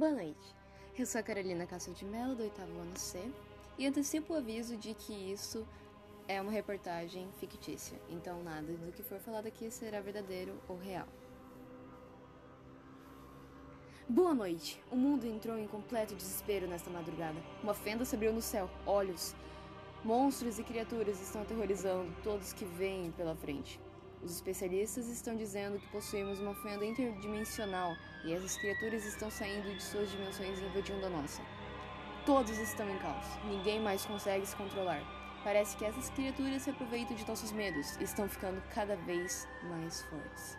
Boa noite. Eu sou a Carolina Castro de Mello, do oitavo ano C, e antecipo o aviso de que isso é uma reportagem fictícia, então nada do que for falado aqui será verdadeiro ou real. Boa noite! O mundo entrou em completo desespero nesta madrugada. Uma fenda se abriu no céu, olhos. Monstros e criaturas estão aterrorizando todos que vêm pela frente. Os especialistas estão dizendo que possuímos uma fenda interdimensional e essas criaturas estão saindo de suas dimensões e invadindo a nossa. Todos estão em caos, ninguém mais consegue se controlar. Parece que essas criaturas se aproveitam de nossos medos e estão ficando cada vez mais fortes.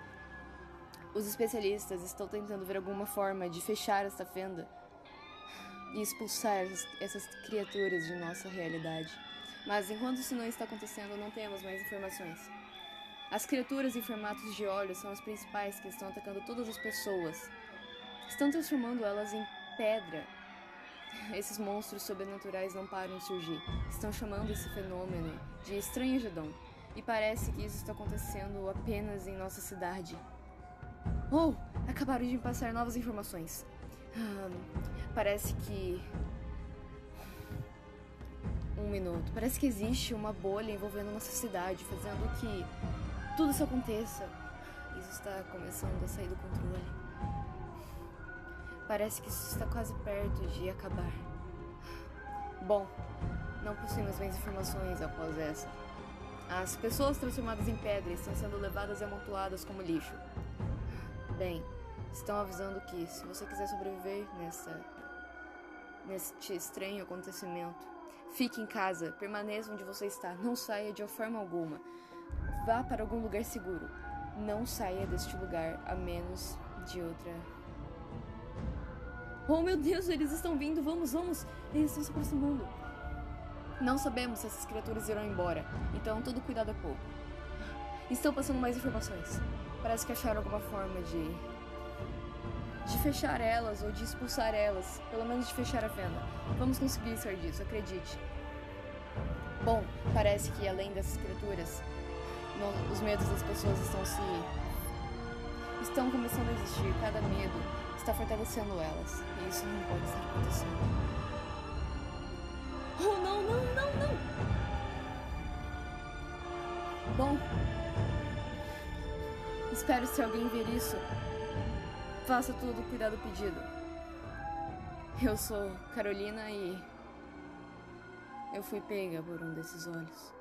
Os especialistas estão tentando ver alguma forma de fechar esta fenda e expulsar essas criaturas de nossa realidade. Mas enquanto isso não está acontecendo, não temos mais informações. As criaturas em formatos de olhos são as principais que estão atacando todas as pessoas. Estão transformando elas em pedra. Esses monstros sobrenaturais não param de surgir. Estão chamando esse fenômeno de estranhejadão. E parece que isso está acontecendo apenas em nossa cidade. Oh! Acabaram de me passar novas informações. parece que. Um minuto. Parece que existe uma bolha envolvendo nossa cidade, fazendo que tudo isso aconteça. Isso está começando a sair do controle. Parece que isso está quase perto de acabar. Bom, não possuímos mais informações após essa. As pessoas transformadas em pedra estão sendo levadas e amontoadas como lixo. Bem, estão avisando que se você quiser sobreviver nessa neste estranho acontecimento, fique em casa, permaneça onde você está, não saia de forma alguma. Vá para algum lugar seguro. Não saia deste lugar a menos de outra. Oh meu Deus, eles estão vindo! Vamos, vamos! Eles estão se aproximando. Não sabemos se essas criaturas irão embora, então todo cuidado é pouco. Estão passando mais informações. Parece que acharam alguma forma de. de fechar elas ou de expulsar elas. Pelo menos de fechar a fenda. Vamos conseguir sair disso, acredite. Bom, parece que além dessas criaturas, os medos das pessoas estão se. estão começando a existir. Cada medo está fortalecendo elas. E isso não pode estar acontecendo. Oh, não, não, não, não! Bom. Espero se alguém ver isso. Faça todo o cuidado pedido. Eu sou Carolina e. Eu fui pega por um desses olhos.